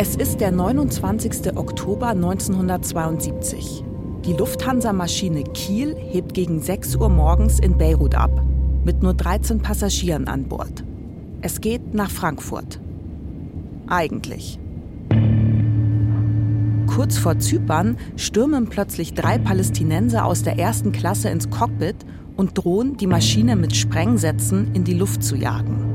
Es ist der 29. Oktober 1972. Die Lufthansa-Maschine Kiel hebt gegen 6 Uhr morgens in Beirut ab, mit nur 13 Passagieren an Bord. Es geht nach Frankfurt. Eigentlich. Kurz vor Zypern stürmen plötzlich drei Palästinenser aus der ersten Klasse ins Cockpit und drohen, die Maschine mit Sprengsätzen in die Luft zu jagen.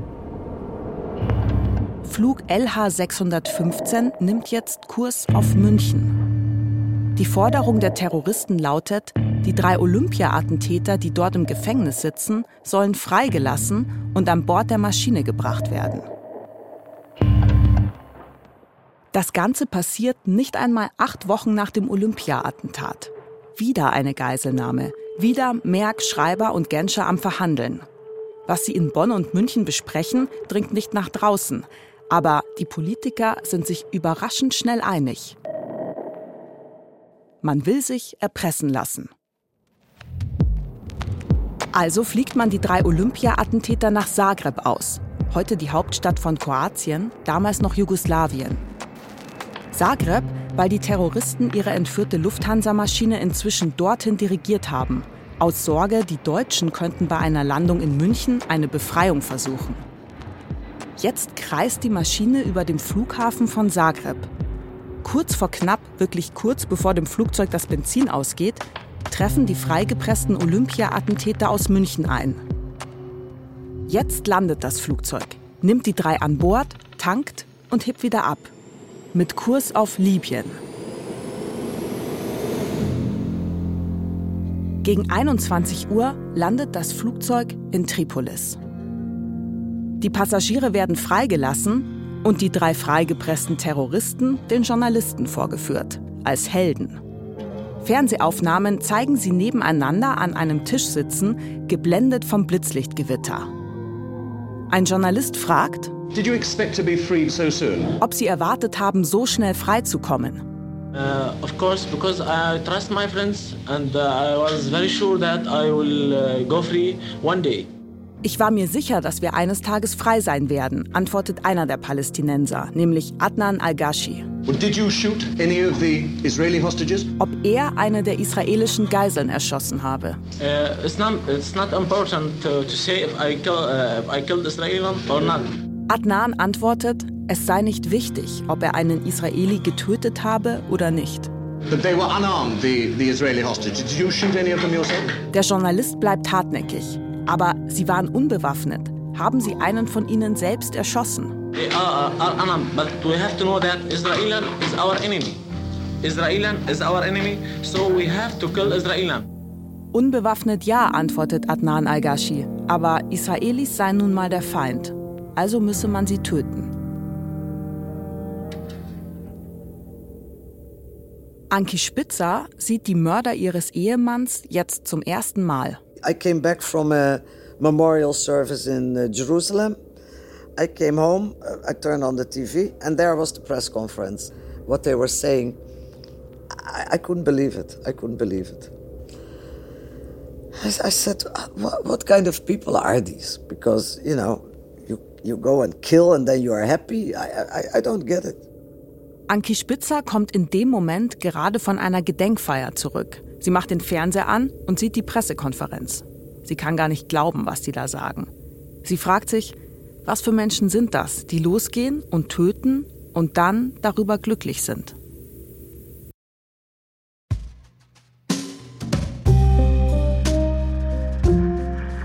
Flug LH615 nimmt jetzt Kurs auf München. Die Forderung der Terroristen lautet, die drei Olympia-Attentäter, die dort im Gefängnis sitzen, sollen freigelassen und an Bord der Maschine gebracht werden. Das Ganze passiert nicht einmal acht Wochen nach dem Olympia-Attentat. Wieder eine Geiselnahme, wieder Merck, Schreiber und Genscher am Verhandeln. Was sie in Bonn und München besprechen, dringt nicht nach draußen. Aber die Politiker sind sich überraschend schnell einig. Man will sich erpressen lassen. Also fliegt man die drei Olympia-Attentäter nach Zagreb aus, heute die Hauptstadt von Kroatien, damals noch Jugoslawien. Zagreb, weil die Terroristen ihre entführte Lufthansa-Maschine inzwischen dorthin dirigiert haben, aus Sorge, die Deutschen könnten bei einer Landung in München eine Befreiung versuchen. Jetzt kreist die Maschine über dem Flughafen von Zagreb. Kurz vor knapp, wirklich kurz bevor dem Flugzeug das Benzin ausgeht, treffen die freigepressten Olympia-Attentäter aus München ein. Jetzt landet das Flugzeug, nimmt die drei an Bord, tankt und hebt wieder ab. Mit Kurs auf Libyen. Gegen 21 Uhr landet das Flugzeug in Tripolis. Die Passagiere werden freigelassen und die drei freigepressten Terroristen den Journalisten vorgeführt, als Helden. Fernsehaufnahmen zeigen sie nebeneinander an einem Tisch sitzen, geblendet vom Blitzlichtgewitter. Ein Journalist fragt, so ob sie erwartet haben, so schnell freizukommen. Uh, of course, because I trust my friends and uh, I was very sure that I will uh, go free one day. Ich war mir sicher, dass wir eines Tages frei sein werden, antwortet einer der Palästinenser, nämlich Adnan al-Gashi. Ob er eine der israelischen Geiseln erschossen habe. Uh, uh, Adnan antwortet, es sei nicht wichtig, ob er einen Israeli getötet habe oder nicht. Der Journalist bleibt hartnäckig. Aber sie waren unbewaffnet. Haben sie einen von ihnen selbst erschossen? Unbewaffnet ja, antwortet Adnan al-Ghashi. Aber Israelis seien nun mal der Feind. Also müsse man sie töten. Anki Spitzer sieht die Mörder ihres Ehemanns jetzt zum ersten Mal. I came back from a memorial service in uh, Jerusalem. I came home, uh, I turned on the TV, and there was the press conference. What they were saying, I, I couldn't believe it. I couldn't believe it. I, I said, what, what, kind of people are these? Because, you know, you, you go and kill and then you are happy. I, I, I don't get it. Anki Spitzer kommt in dem Moment gerade von einer Gedenkfeier zurück. Sie macht den Fernseher an und sieht die Pressekonferenz. Sie kann gar nicht glauben, was die da sagen. Sie fragt sich, was für Menschen sind das, die losgehen und töten und dann darüber glücklich sind.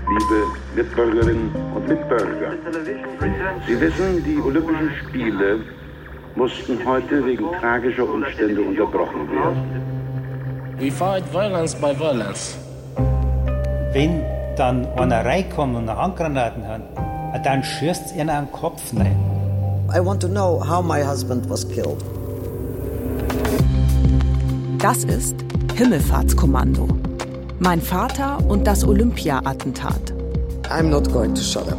Liebe Mitbürgerinnen und Mitbürger, Sie wissen, die Olympischen Spiele mussten heute wegen tragischer Umstände unterbrochen werden. We fight violence by violence. Wenn dann einer reinkommt und eine Handgranaten hat, dann schießt er einen Kopf rein. I want to know how my husband was killed. Das ist Himmelfahrtskommando. Mein Vater und das Olympia-Attentat. I'm not going to shut up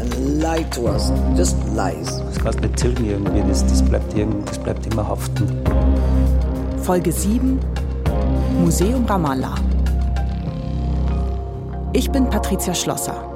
and lie to us. Just lies. Das kannst nicht tilgen irgendwie, das, das, bleibt, das bleibt immer haften. Folge 7 Museum Ramallah. Ich bin Patricia Schlosser.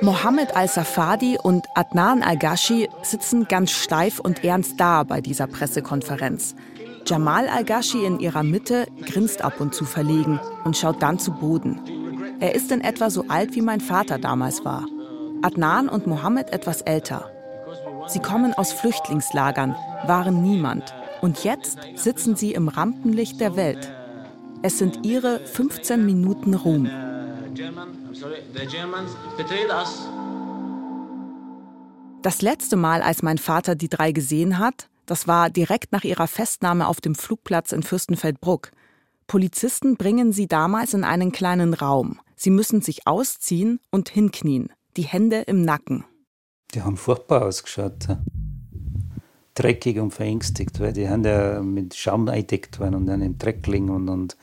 Mohammed al-Safadi und Adnan al-Ghashi sitzen ganz steif und ernst da bei dieser Pressekonferenz. Jamal al-Ghashi in ihrer Mitte grinst ab und zu verlegen und schaut dann zu Boden. Er ist in etwa so alt, wie mein Vater damals war. Adnan und Mohammed etwas älter. Sie kommen aus Flüchtlingslagern, waren niemand. Und jetzt sitzen sie im Rampenlicht der Welt. Es sind ihre 15 Minuten Ruhm. Das letzte Mal, als mein Vater die drei gesehen hat, das war direkt nach ihrer Festnahme auf dem Flugplatz in Fürstenfeldbruck. Polizisten bringen sie damals in einen kleinen Raum. Sie müssen sich ausziehen und hinknien, die Hände im Nacken. Die haben furchtbar ausgeschaut. Dreckig und verängstigt, weil die ja mit Schaum eingedeckt worden und dann im Dreck liegen und, und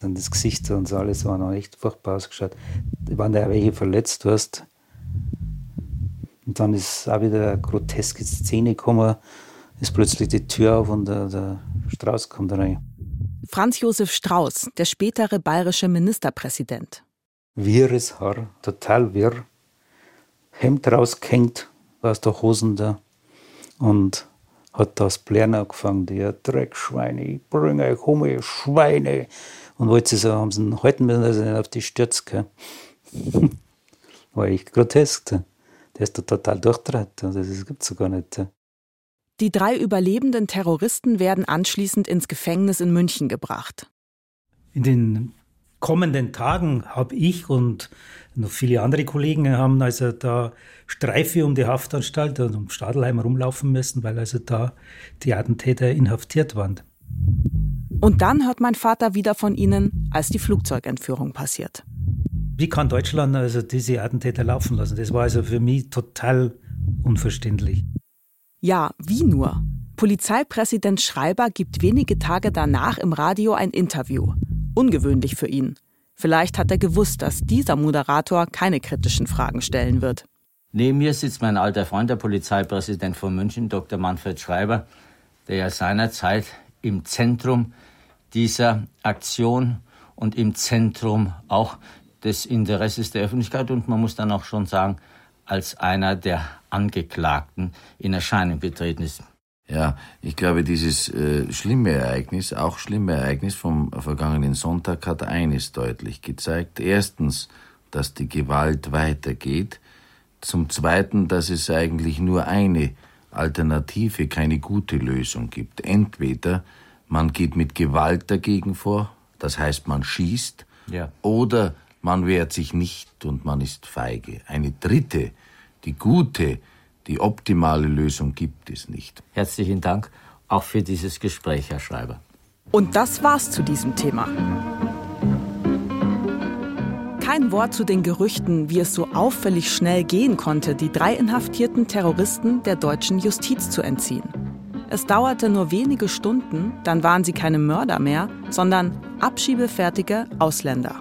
dann das Gesicht und so alles war noch echt furchtbar ausgeschaut. Wenn da welche verletzt hast, und dann ist auch wieder eine groteske Szene gekommen, ist plötzlich die Tür auf und der, der Strauß kommt rein. Franz Josef Strauß, der spätere bayerische Ministerpräsident. Wirres Haar, total wirr. Hemd rausgehängt aus der Hosen da und hat das Blären angefangen, die Dreckschweine, ich bringe euch um, ihr Schweine. Und wollte sie so, haben sie ihn halten müssen, dass er nicht auf die stürzt. War echt grotesk. Der ist da total durchdreht. Das gibt es so gar nicht. Die drei überlebenden Terroristen werden anschließend ins Gefängnis in München gebracht. In den kommenden Tagen habe ich und noch viele andere Kollegen haben also da Streife um die Haftanstalt und um Stadelheim rumlaufen müssen, weil also da die Attentäter inhaftiert waren. Und dann hört mein Vater wieder von ihnen, als die Flugzeugentführung passiert. Wie kann Deutschland also diese Attentäter laufen lassen? Das war also für mich total unverständlich. Ja, wie nur? Polizeipräsident Schreiber gibt wenige Tage danach im Radio ein Interview. Ungewöhnlich für ihn. Vielleicht hat er gewusst, dass dieser Moderator keine kritischen Fragen stellen wird. Neben mir sitzt mein alter Freund, der Polizeipräsident von München, Dr. Manfred Schreiber, der ja seinerzeit im Zentrum dieser Aktion und im Zentrum auch des Interesses der Öffentlichkeit und man muss dann auch schon sagen, als einer der Angeklagten in Erscheinung getreten ist. Ja, ich glaube, dieses äh, schlimme Ereignis, auch schlimme Ereignis vom vergangenen Sonntag hat eines deutlich gezeigt. Erstens, dass die Gewalt weitergeht. Zum Zweiten, dass es eigentlich nur eine Alternative, keine gute Lösung gibt. Entweder man geht mit Gewalt dagegen vor, das heißt man schießt, ja. oder man wehrt sich nicht und man ist feige. Eine dritte, die gute, die optimale Lösung gibt es nicht. Herzlichen Dank auch für dieses Gespräch, Herr Schreiber. Und das war's zu diesem Thema. Kein Wort zu den Gerüchten, wie es so auffällig schnell gehen konnte, die drei inhaftierten Terroristen der deutschen Justiz zu entziehen. Es dauerte nur wenige Stunden, dann waren sie keine Mörder mehr, sondern abschiebefertige Ausländer.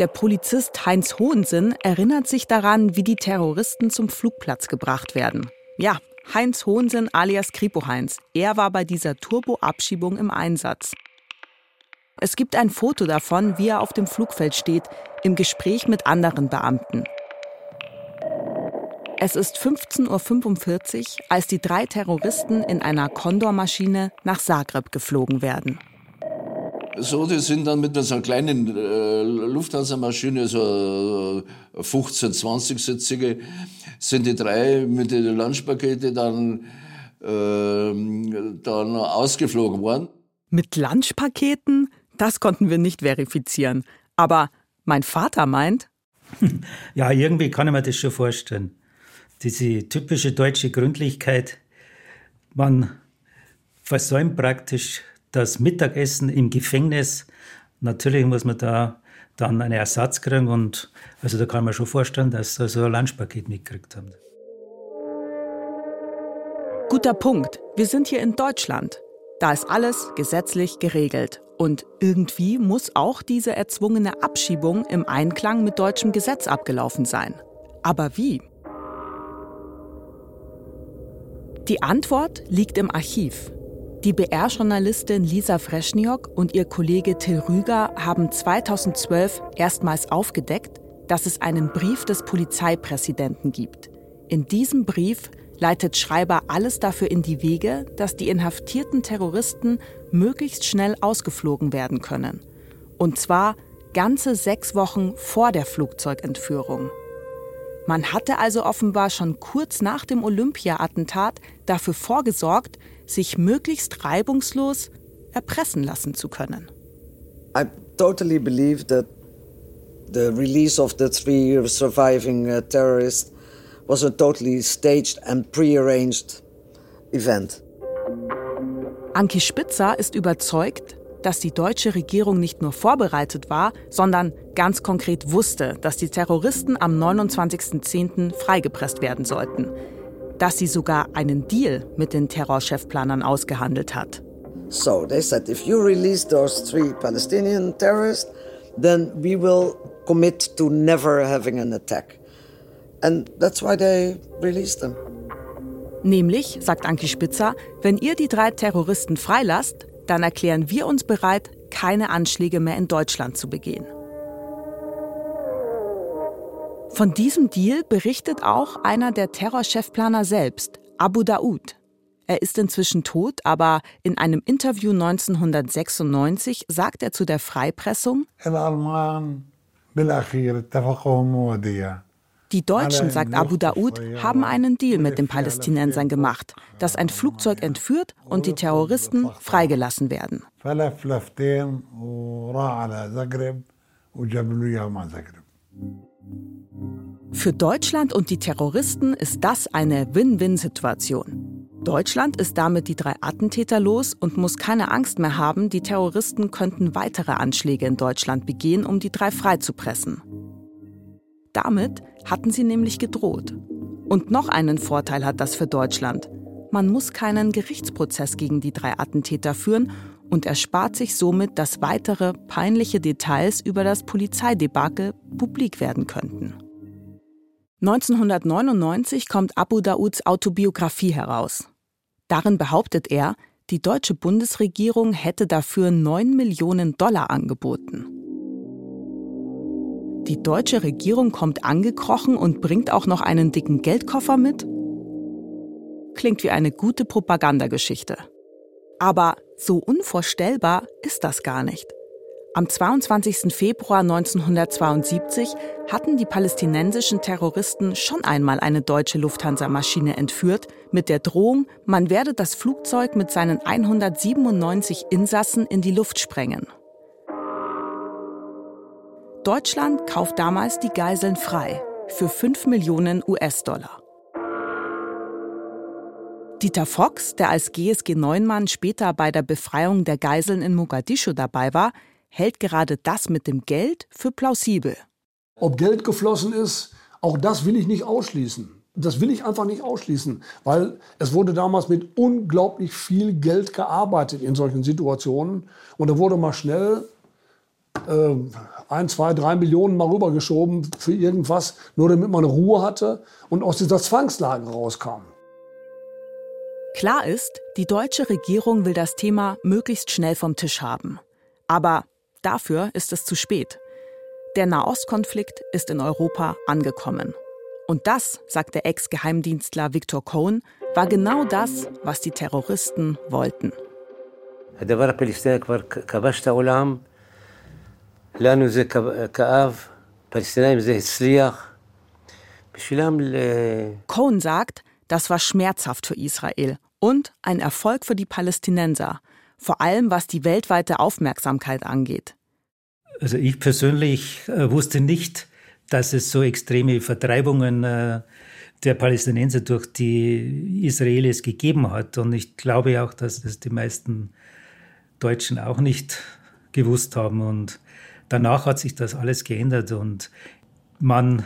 Der Polizist Heinz Hohensinn erinnert sich daran, wie die Terroristen zum Flugplatz gebracht werden. Ja, Heinz Hohensinn alias Kripo Heinz. Er war bei dieser Turbo-Abschiebung im Einsatz. Es gibt ein Foto davon, wie er auf dem Flugfeld steht, im Gespräch mit anderen Beamten. Es ist 15.45 Uhr, als die drei Terroristen in einer Condor-Maschine nach Zagreb geflogen werden. So, die sind dann mit so einer kleinen äh, Lufthansa-Maschine, so äh, 15, 20 sitzige, sind die drei mit den Lunchpakete dann, äh, dann ausgeflogen worden. Mit Lunchpaketen? Das konnten wir nicht verifizieren. Aber mein Vater meint. Ja, irgendwie kann ich mir das schon vorstellen. Diese typische deutsche Gründlichkeit. Man versäumt praktisch das Mittagessen im Gefängnis, natürlich muss man da dann einen Ersatz kriegen und also da kann man schon vorstellen, dass sie so ein Lunchpaket mitgekriegt haben. Guter Punkt. Wir sind hier in Deutschland. Da ist alles gesetzlich geregelt. Und irgendwie muss auch diese erzwungene Abschiebung im Einklang mit deutschem Gesetz abgelaufen sein. Aber wie? Die Antwort liegt im Archiv. Die BR-Journalistin Lisa Freschniok und ihr Kollege Till Rüger haben 2012 erstmals aufgedeckt, dass es einen Brief des Polizeipräsidenten gibt. In diesem Brief leitet Schreiber alles dafür in die Wege, dass die inhaftierten Terroristen möglichst schnell ausgeflogen werden können. Und zwar ganze sechs Wochen vor der Flugzeugentführung. Man hatte also offenbar schon kurz nach dem Olympia-Attentat dafür vorgesorgt, sich möglichst reibungslos erpressen lassen zu können. I totally believe that the release of the three surviving uh, terrorists was a totally staged and prearranged event. Anki Spitzer ist überzeugt, dass die deutsche Regierung nicht nur vorbereitet war, sondern ganz konkret wusste, dass die Terroristen am 29.10. freigepresst werden sollten. Dass sie sogar einen Deal mit den Terrorchefplanern ausgehandelt hat. So they said, if you release those three Palestinian terrorists, then we will commit to never having an attack. And that's why they released them. Nämlich, sagt Anki Spitzer, wenn ihr die drei Terroristen freilasst, dann erklären wir uns bereit, keine Anschläge mehr in Deutschland zu begehen. Von diesem Deal berichtet auch einer der Terrorchefplaner selbst, Abu Daoud. Er ist inzwischen tot, aber in einem Interview 1996 sagt er zu der Freipressung, die Deutschen, sagt Abu Daoud, haben einen Deal mit den Palästinensern gemacht, dass ein Flugzeug entführt und die Terroristen freigelassen werden. Für Deutschland und die Terroristen ist das eine Win-Win-Situation. Deutschland ist damit die drei Attentäter los und muss keine Angst mehr haben, die Terroristen könnten weitere Anschläge in Deutschland begehen, um die drei freizupressen. Damit hatten sie nämlich gedroht. Und noch einen Vorteil hat das für Deutschland. Man muss keinen Gerichtsprozess gegen die drei Attentäter führen und erspart sich somit, dass weitere peinliche Details über das Polizeidebakel publik werden könnten. 1999 kommt Abu Dauds Autobiografie heraus. Darin behauptet er, die deutsche Bundesregierung hätte dafür 9 Millionen Dollar angeboten. Die deutsche Regierung kommt angekrochen und bringt auch noch einen dicken Geldkoffer mit? Klingt wie eine gute Propagandageschichte. Aber so unvorstellbar ist das gar nicht. Am 22. Februar 1972 hatten die palästinensischen Terroristen schon einmal eine deutsche Lufthansa-Maschine entführt, mit der Drohung, man werde das Flugzeug mit seinen 197 Insassen in die Luft sprengen. Deutschland kauft damals die Geiseln frei für 5 Millionen US-Dollar. Dieter Fox, der als GSG-9-Mann später bei der Befreiung der Geiseln in Mogadischu dabei war, hält gerade das mit dem Geld für plausibel. Ob Geld geflossen ist, auch das will ich nicht ausschließen. Das will ich einfach nicht ausschließen, weil es wurde damals mit unglaublich viel Geld gearbeitet in solchen Situationen. Und da wurde mal schnell äh, ein, zwei, drei Millionen mal rübergeschoben für irgendwas, nur damit man Ruhe hatte und aus dieser Zwangslage rauskam. Klar ist, die deutsche Regierung will das Thema möglichst schnell vom Tisch haben. Aber dafür ist es zu spät. Der Nahostkonflikt ist in Europa angekommen. Und das, sagt der Ex-Geheimdienstler Viktor Cohn, war genau das, was die Terroristen wollten. לנו זה כאב, פלסטינאים זה הצליח. בשבילם... Cohen sagt, das war schmerzhaft für Israel und ein Erfolg für die Palästinenser, vor allem was die weltweite Aufmerksamkeit angeht. Also ich persönlich äh, wusste nicht, dass es so extreme Vertreibungen äh, der Palästinenser durch die Israelis gegeben hat. Und ich glaube auch, dass das die meisten Deutschen auch nicht gewusst haben. Und danach hat sich das alles geändert und man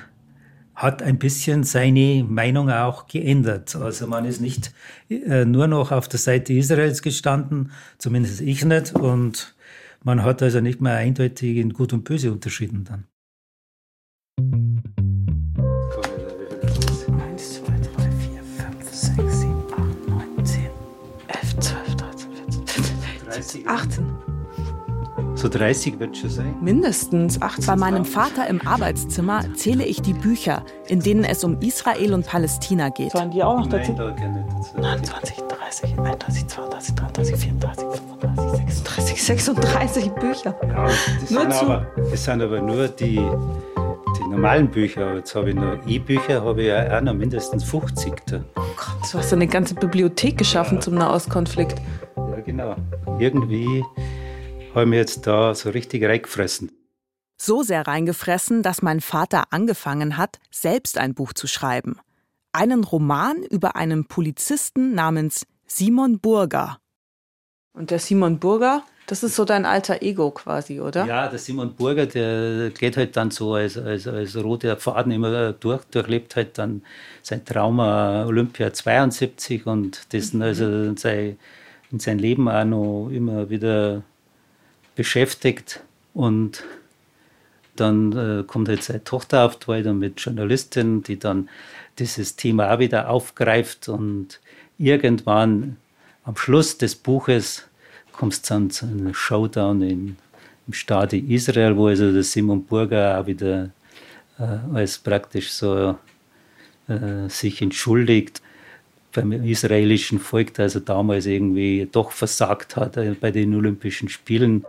hat ein bisschen seine Meinung auch geändert. Also man ist nicht äh, nur noch auf der Seite Israels gestanden, zumindest ich nicht, und man hat also nicht mehr eindeutig in Gut und Böse unterschieden dann. 1, So 30 wird schon sein. Mindestens 18. Bei meinem Vater im Arbeitszimmer zähle ich die Bücher, in denen es um Israel und Palästina geht. Sollen die auch noch dazu? Nein, da nicht dazu. 29, 30, 31, 32, 33, 34, 35, 36, 36 Bücher. Ja, das, Nur sind zu- aber, das sind aber nur die, die normalen Bücher. Jetzt habe ich noch E-Bücher, habe ich ja auch noch mindestens 50 da. Du hast eine ganze Bibliothek geschaffen zum Nahostkonflikt. Ja, genau. Irgendwie habe ich mir jetzt da so richtig reingefressen. So sehr reingefressen, dass mein Vater angefangen hat, selbst ein Buch zu schreiben. Einen Roman über einen Polizisten namens Simon Burger. Und der Simon Burger, das ist so dein alter Ego quasi, oder? Ja, der Simon Burger, der geht halt dann so als, als, als roter Faden immer durch, durchlebt halt dann sein Trauma Olympia 72 und dessen also sein, in sein Leben auch noch immer wieder beschäftigt. Und dann äh, kommt halt seine Tochter auf die Welt mit Journalistin, die dann dieses Thema auch wieder aufgreift und irgendwann am Schluss des Buches kommt es dann zu einem Showdown in, im Staate Israel, wo also der Simon Burger auch wieder äh, als praktisch so äh, sich entschuldigt beim israelischen Volk, das er damals irgendwie doch versagt hat äh, bei den Olympischen Spielen.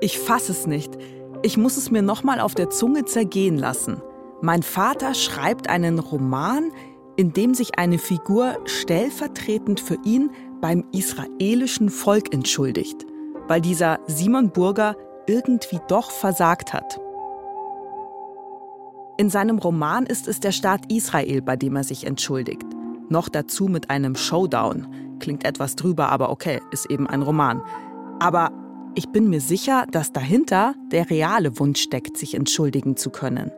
Ich fass es nicht. Ich muss es mir nochmal auf der Zunge zergehen lassen. Mein Vater schreibt einen Roman, in dem sich eine Figur stellvertretend für ihn beim israelischen Volk entschuldigt, weil dieser Simon Burger irgendwie doch versagt hat. In seinem Roman ist es der Staat Israel, bei dem er sich entschuldigt. Noch dazu mit einem Showdown. Klingt etwas drüber, aber okay, ist eben ein Roman. Aber ich bin mir sicher, dass dahinter der reale Wunsch steckt, sich entschuldigen zu können.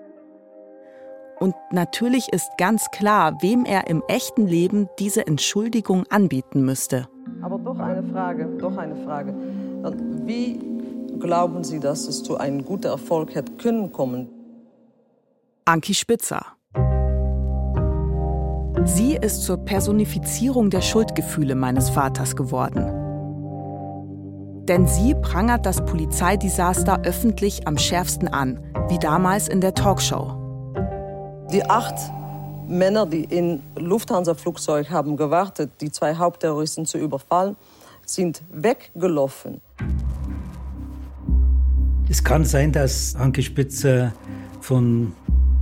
Und natürlich ist ganz klar, wem er im echten Leben diese Entschuldigung anbieten müsste. Aber doch eine Frage, doch eine Frage. Wie glauben Sie, dass es zu einem guten Erfolg hätte können kommen? Anki Spitzer. Sie ist zur Personifizierung der Schuldgefühle meines Vaters geworden. Denn sie prangert das Polizeidesaster öffentlich am schärfsten an, wie damals in der Talkshow. Die acht Männer, die in Lufthansa-Flugzeug haben gewartet, die zwei Hauptterroristen zu überfallen, sind weggelaufen. Es kann sein, dass Anke Spitzer von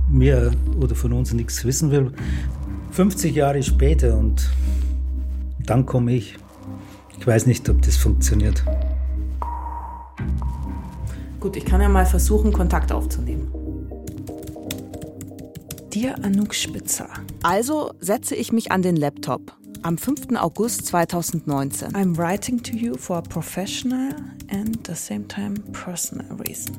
mir oder von uns nichts wissen will. 50 Jahre später und dann komme ich. Ich weiß nicht, ob das funktioniert. Gut, ich kann ja mal versuchen, Kontakt aufzunehmen. Dir Anouk Spitzer. Also setze ich mich an den Laptop am 5. August 2019. I'm writing to you for a professional and the same time personal reason.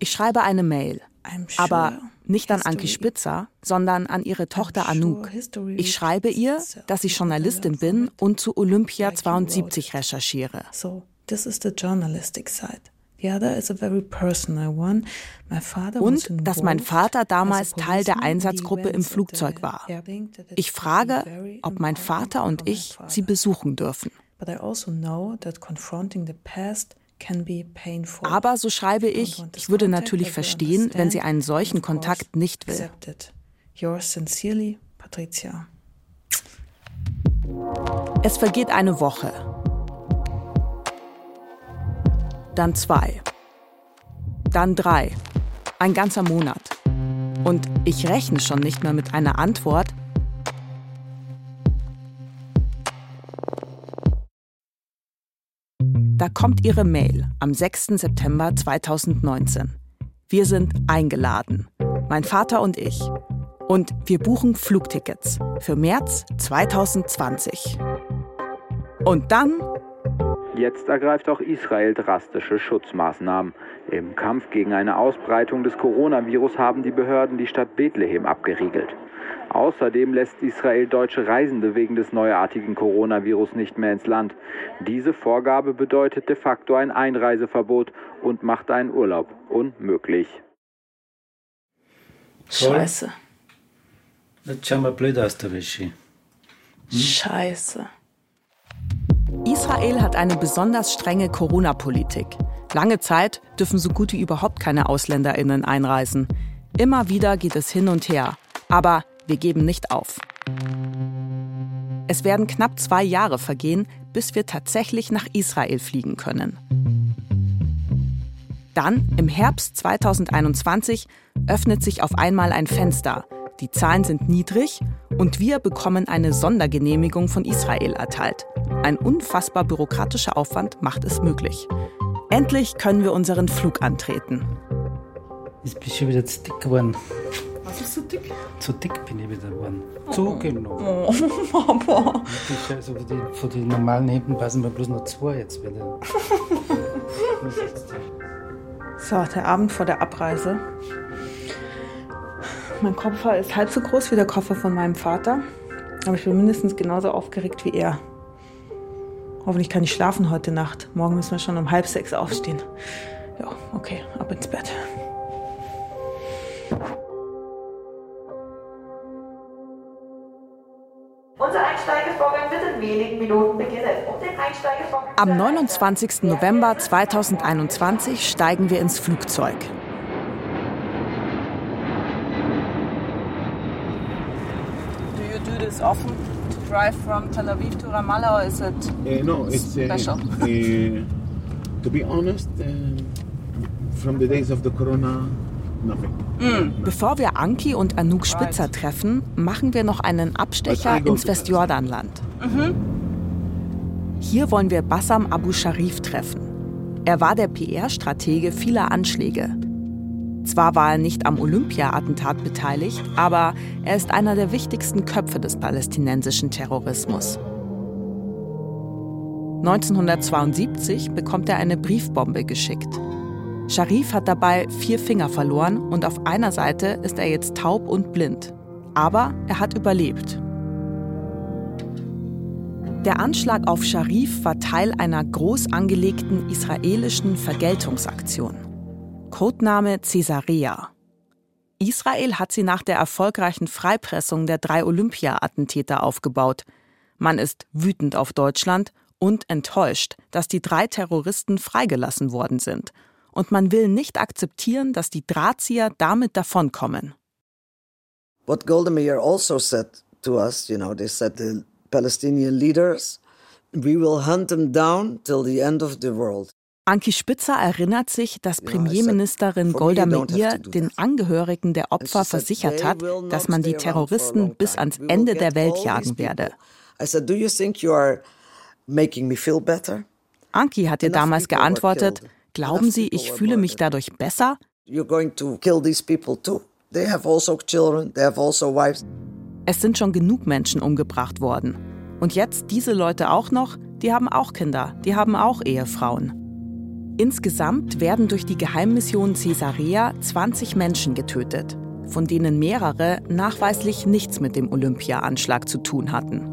Ich schreibe eine Mail, sure aber nicht an Anki Spitzer, sondern an ihre Tochter Anouk. Ich schreibe ihr, dass ich Journalistin bin und zu Olympia Like you wrote 72 recherchiere. So, this is the journalistic side. The other is a very personal one. My father was Und dass mein Vater damals Teil der Einsatzgruppe im Flugzeug war. Ich frage, ob mein Vater und ich sie besuchen dürfen. But I also know that confronting the past can be painful. Aber so schreibe ich, ich würde natürlich verstehen, wenn sie einen solchen Kontakt nicht will. Es vergeht eine Woche. Dann zwei. Dann drei. Ein ganzer Monat. Und ich rechne schon nicht mehr mit einer Antwort. Da kommt ihre Mail am 6. September 2019. Wir sind eingeladen. Mein Vater und ich. Und wir buchen Flugtickets für März 2020. Und dann Jetzt ergreift auch Israel drastische Schutzmaßnahmen. Im Kampf gegen eine Ausbreitung des Coronavirus haben die Behörden die Stadt Bethlehem abgeriegelt. Außerdem lässt Israel deutsche Reisende wegen des neuartigen Coronavirus nicht mehr ins Land. Diese Vorgabe bedeutet de facto ein Einreiseverbot und macht einen Urlaub unmöglich. Scheiße. Jetzt schauen wir blöd aus der Wäsche. Scheiße. Israel hat eine besonders strenge Corona-Politik. Lange Zeit dürfen so gut wie überhaupt keine AusländerInnen einreisen. Immer wieder geht es hin und her. Aber wir geben nicht auf. Es werden knapp zwei Jahre vergehen, bis wir tatsächlich nach Israel fliegen können. Dann, im Herbst 2021, öffnet sich auf einmal ein Fenster. Die Zahlen sind niedrig und wir bekommen eine Sondergenehmigung von Israel erteilt. Ein unfassbar bürokratischer Aufwand macht es möglich. Endlich können wir unseren Flug antreten. Jetzt bist du schon wieder zu dick geworden. Was ist so dick? Zu dick bin ich wieder geworden. Zugenommen. Oh, Papa. Also von, den, von den normalen Hemden passen mir bloß noch zwei jetzt wieder. So, der Abend vor der Abreise. Mein Koffer ist halb so groß wie der Koffer von meinem Vater. Aber ich bin mindestens genauso aufgeregt wie er. Hoffentlich kann ich schlafen heute Nacht. Morgen müssen wir schon um halb sechs aufstehen. Ja, okay, ab ins Bett. Unser Einsteigevorgang wird in wenigen Minuten beginnen. Um den Einsteigevorgang Am 29. November 2021 steigen wir ins Flugzeug. Do this often? To drive from Tel Aviv to Ramallah or is it Uh, no, it's uh, special? uh, to be honest, uh, from the days of the corona, nothing. Bevor wir Anki und Anouk Spitzer treffen, machen wir noch einen Abstecher ins Westjordanland. Hier wollen wir Bassam Abu Sharif treffen. Er war der PR-Stratege vieler Anschläge. Zwar war er nicht am Olympia-Attentat beteiligt, aber er ist einer der wichtigsten Köpfe des palästinensischen Terrorismus. 1972 bekommt er eine Briefbombe geschickt. Sharif hat dabei vier Finger verloren und auf einer Seite ist er jetzt taub und blind. Aber er hat überlebt. Der Anschlag auf Sharif war Teil einer groß angelegten israelischen Vergeltungsaktion. Codename Caesarea. Israel hat sie nach der erfolgreichen Freipressung der drei Olympia-Attentäter aufgebaut. Man ist wütend auf Deutschland und enttäuscht, dass die drei Terroristen freigelassen worden sind. Und man will nicht akzeptieren, dass die Drahtzieher damit davonkommen. What Golda Meir also said to us, you know, they said the Palestinian leaders, we will hunt them down till the end of the world. Anki Spitzer erinnert sich, dass Premierministerin Golda Meir den Angehörigen der Opfer versichert hat, dass man die Terroristen bis ans Ende der Welt jagen werde. Anki hat ihr damals geantwortet, glauben Sie, ich fühle mich dadurch besser? Also also. Es sind schon genug Menschen umgebracht worden. Und jetzt diese Leute auch noch, die haben auch Kinder, die haben auch Ehefrauen. Insgesamt werden durch die Geheimmission Caesarea 20 Menschen getötet, von denen mehrere nachweislich nichts mit dem Olympia-Anschlag zu tun hatten.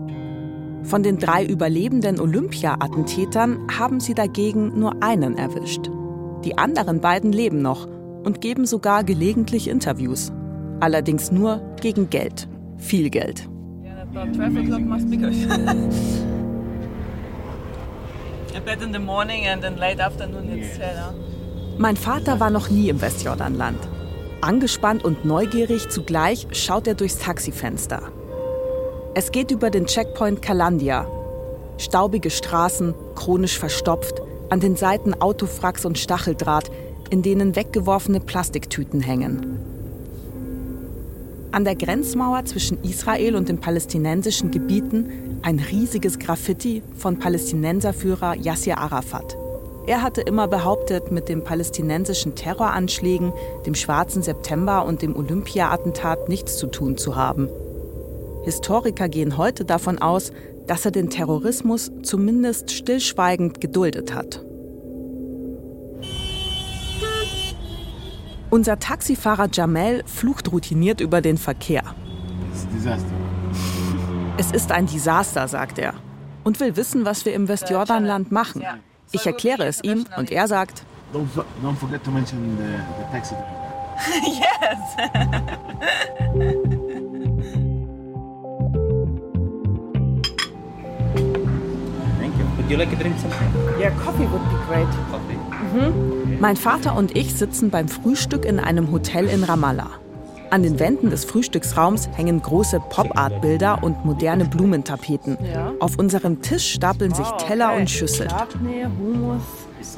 Von den drei überlebenden Olympia-Attentätern haben sie dagegen nur einen erwischt. Die anderen beiden leben noch und geben sogar gelegentlich Interviews. Allerdings nur gegen Geld. Viel Geld. About A bit in the morning and then late afternoon it's yeah. Mein Vater war noch nie im Westjordanland. Angespannt und neugierig zugleich schaut er durchs Taxifenster. Es geht über den Checkpoint Kalandia. Staubige Straßen, chronisch verstopft, an den Seiten Autofracks und Stacheldraht, in denen weggeworfene Plastiktüten hängen. An der Grenzmauer zwischen Israel und den palästinensischen Gebieten ein riesiges Graffiti von Palästinenserführer Yasser Arafat. Er hatte immer behauptet, mit den palästinensischen Terroranschlägen, dem Schwarzen September und dem Olympia-Attentat nichts zu tun zu haben. Historiker gehen heute davon aus, dass er den Terrorismus zumindest stillschweigend geduldet hat. Unser Taxifahrer Jamel flucht routiniert über den Verkehr. Es ist ein Desaster, sagt er. Und will wissen, was wir im Westjordanland machen. Ich erkläre es ihm und er sagt, Don't, forget to mention the, the taxi driver. yes. Thank you. You like to drink something? Yeah, coffee would be great. Mhm. Mein Vater und ich sitzen beim Frühstück in einem Hotel in Ramallah. An den Wänden des Frühstücksraums hängen große Pop-Art-Bilder und moderne Blumentapeten. Auf unserem Tisch stapeln sich Teller und Schüsseln. Hummus,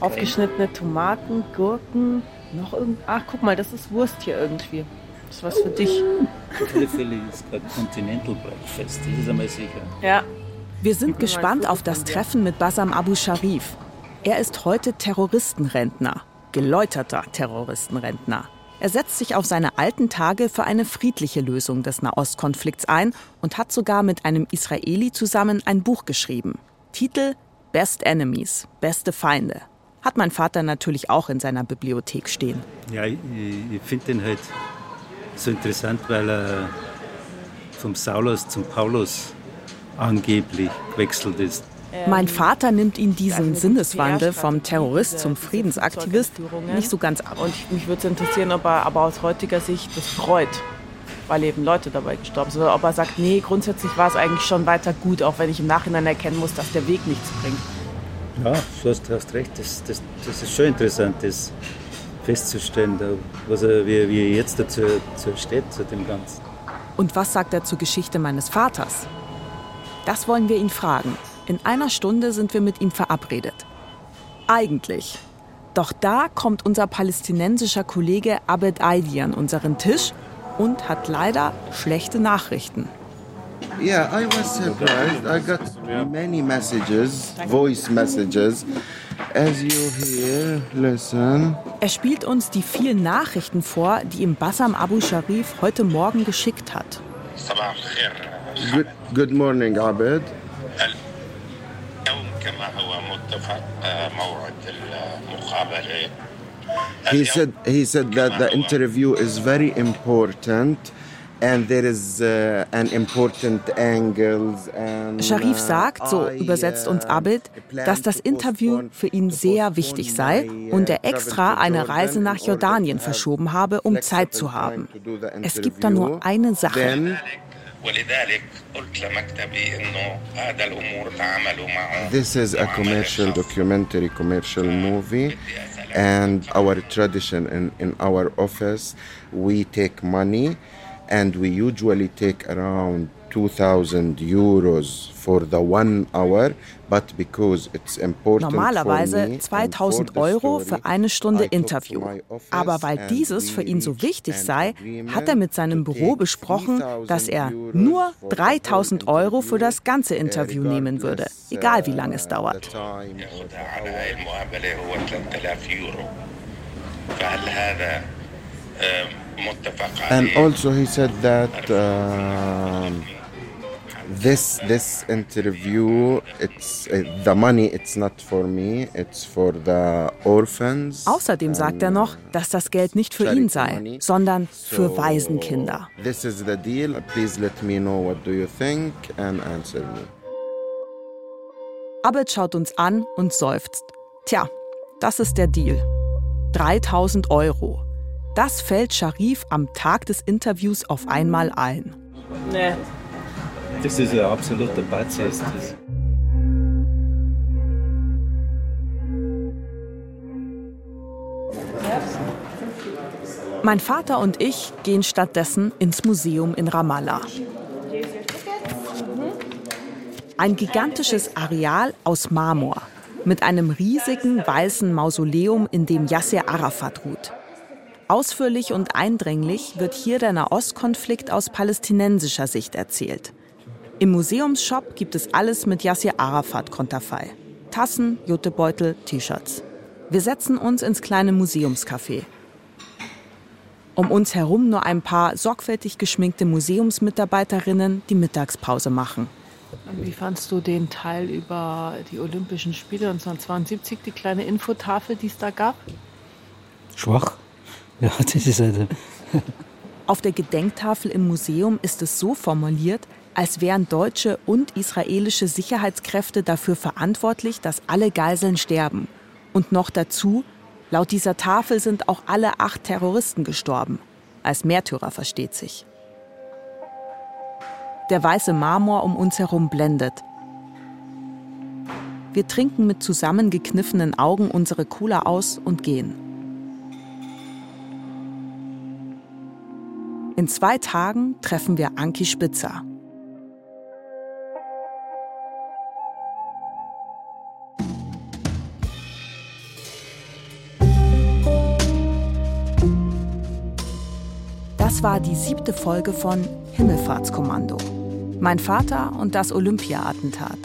aufgeschnittene Tomaten, Gurken, noch irgend. Ach, guck mal, das ist Wurst hier irgendwie. Das ist was für dich. Auf alle Fälle ist gerade Continental Breakfast, das ist einmal sicher. Ja. Wir sind gespannt auf das Treffen mit Bassam Abu Sharif. Er ist heute Terroristenrentner, geläuterter Terroristenrentner. Er setzt sich auf seine alten Tage für eine friedliche Lösung des Nahostkonflikts ein und hat sogar mit einem Israeli zusammen ein Buch geschrieben. Titel Best Enemies, beste Feinde. Hat mein Vater natürlich auch in seiner Bibliothek stehen. Ja, ich, ich finde den halt so interessant, weil er vom Saulus zum Paulus angeblich gewechselt ist. Mein Vater nimmt ihn diesen Sinneswandel vom Terrorist zum Friedensaktivist nicht so ganz ab. Und mich würde es interessieren, ob er aber aus heutiger Sicht das bereut, weil eben Leute dabei gestorben sind. Oder ob er sagt, nee, grundsätzlich war es eigentlich schon weiter gut, auch wenn ich im Nachhinein erkennen muss, dass der Weg nichts bringt. Ja, du hast, hast recht, das, das, das ist schon interessant, das festzustellen, was er, wie, wie er jetzt dazu, dazu steht, zu dem Ganzen. Und was sagt er zur Geschichte meines Vaters? Das wollen wir ihn fragen. In einer Stunde sind wir mit ihm verabredet. Eigentlich. Doch da kommt unser palästinensischer Kollege Abed Aidi an unseren Tisch und hat leider schlechte Nachrichten. Yeah, I was surprised. I got many messages, voice messages. As you hear, listen. Er spielt uns die vielen Nachrichten vor, die ihm Bassam Abu Sharif heute Morgen geschickt hat. Good, good morning, Abed. كما هو متفق موعد المقابله He said he said that the interview is very important and there is uh, an important angles and Sharif uh, sagt, so I, übersetzt uns uh, Abid, dass das Interview für ihn sehr wichtig sei und er extra eine Reise nach Jordanien verschoben habe, um Zeit zu haben. Es gibt da nur eine Sache. Then ولذلك قلت لمكتبي انه هذا الامور تعاملوا معه This is a commercial documentary, commercial movie, and our tradition in, in our office, we take money, and we usually take around 2000 Euros for the one hour, but because it's important Normalerweise 2000 Euro für eine Stunde Interview. Aber weil dieses für ihn so wichtig sei, hat er mit seinem Büro besprochen, dass er nur 3000 Euro für das ganze Interview nehmen würde, egal wie lange es dauert. And also he said that uh, this this interview, it's uh, the money. It's not for me. It's for the orphans. Außerdem sagt er noch, dass das Geld nicht für ihn sei, sondern für Waisenkinder. This is the deal. Please let me know what do you think and answer me. Abed schaut uns an und seufzt. Tja, das ist der Deal. 3000 Euro. Das fällt Sharif am Tag des Interviews auf einmal ein. Nee. Das ist ein absoluter Batze. Ist. Mein Vater und ich gehen stattdessen ins Museum in Ramallah. Ein gigantisches Areal aus Marmor mit einem riesigen weißen Mausoleum, in dem Yasser Arafat ruht. Ausführlich und eindringlich wird hier der Nahostkonflikt aus palästinensischer Sicht erzählt. Im Museumsshop gibt es alles mit Yasser Arafat Konterfei. Tassen, Jutebeutel, T-Shirts. Wir setzen uns ins kleine Museumscafé. Um uns herum nur ein paar sorgfältig geschminkte Museumsmitarbeiterinnen, die Mittagspause machen. Wie fandst du den Teil über die Olympischen Spiele 1972, die kleine Infotafel, die es da gab? Schwach. Ja, das ist halt. Auf der Gedenktafel im Museum ist es so formuliert, als wären deutsche und israelische Sicherheitskräfte dafür verantwortlich, dass alle Geiseln sterben. Und noch dazu, laut dieser Tafel sind auch alle acht Terroristen gestorben. Als Märtyrer versteht sich. Der weiße Marmor um uns herum blendet. Wir trinken mit zusammengekniffenen Augen unsere Cola aus und gehen. In zwei Tagen treffen wir Anki Spitzer. Das war die siebte Folge von Himmelfahrtskommando. Mein Vater und das Olympia-Attentat.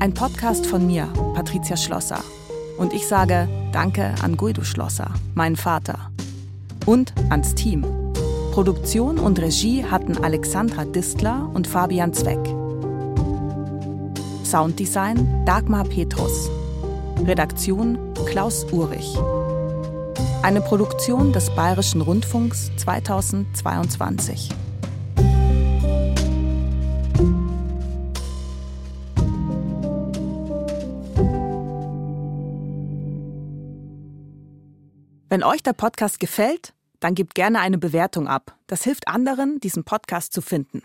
Ein Podcast von mir, Patricia Schlosser. Und ich sage Danke an Guido Schlosser, meinen Vater. Und ans Team. Produktion und Regie hatten Alexandra Distler und Fabian Zweck. Sounddesign Dagmar Petrus. Redaktion Klaus Urich. Eine Produktion des Bayerischen Rundfunks 2022. Wenn euch der Podcast gefällt, dann gebt gerne eine Bewertung ab. Das hilft anderen, diesen Podcast zu finden.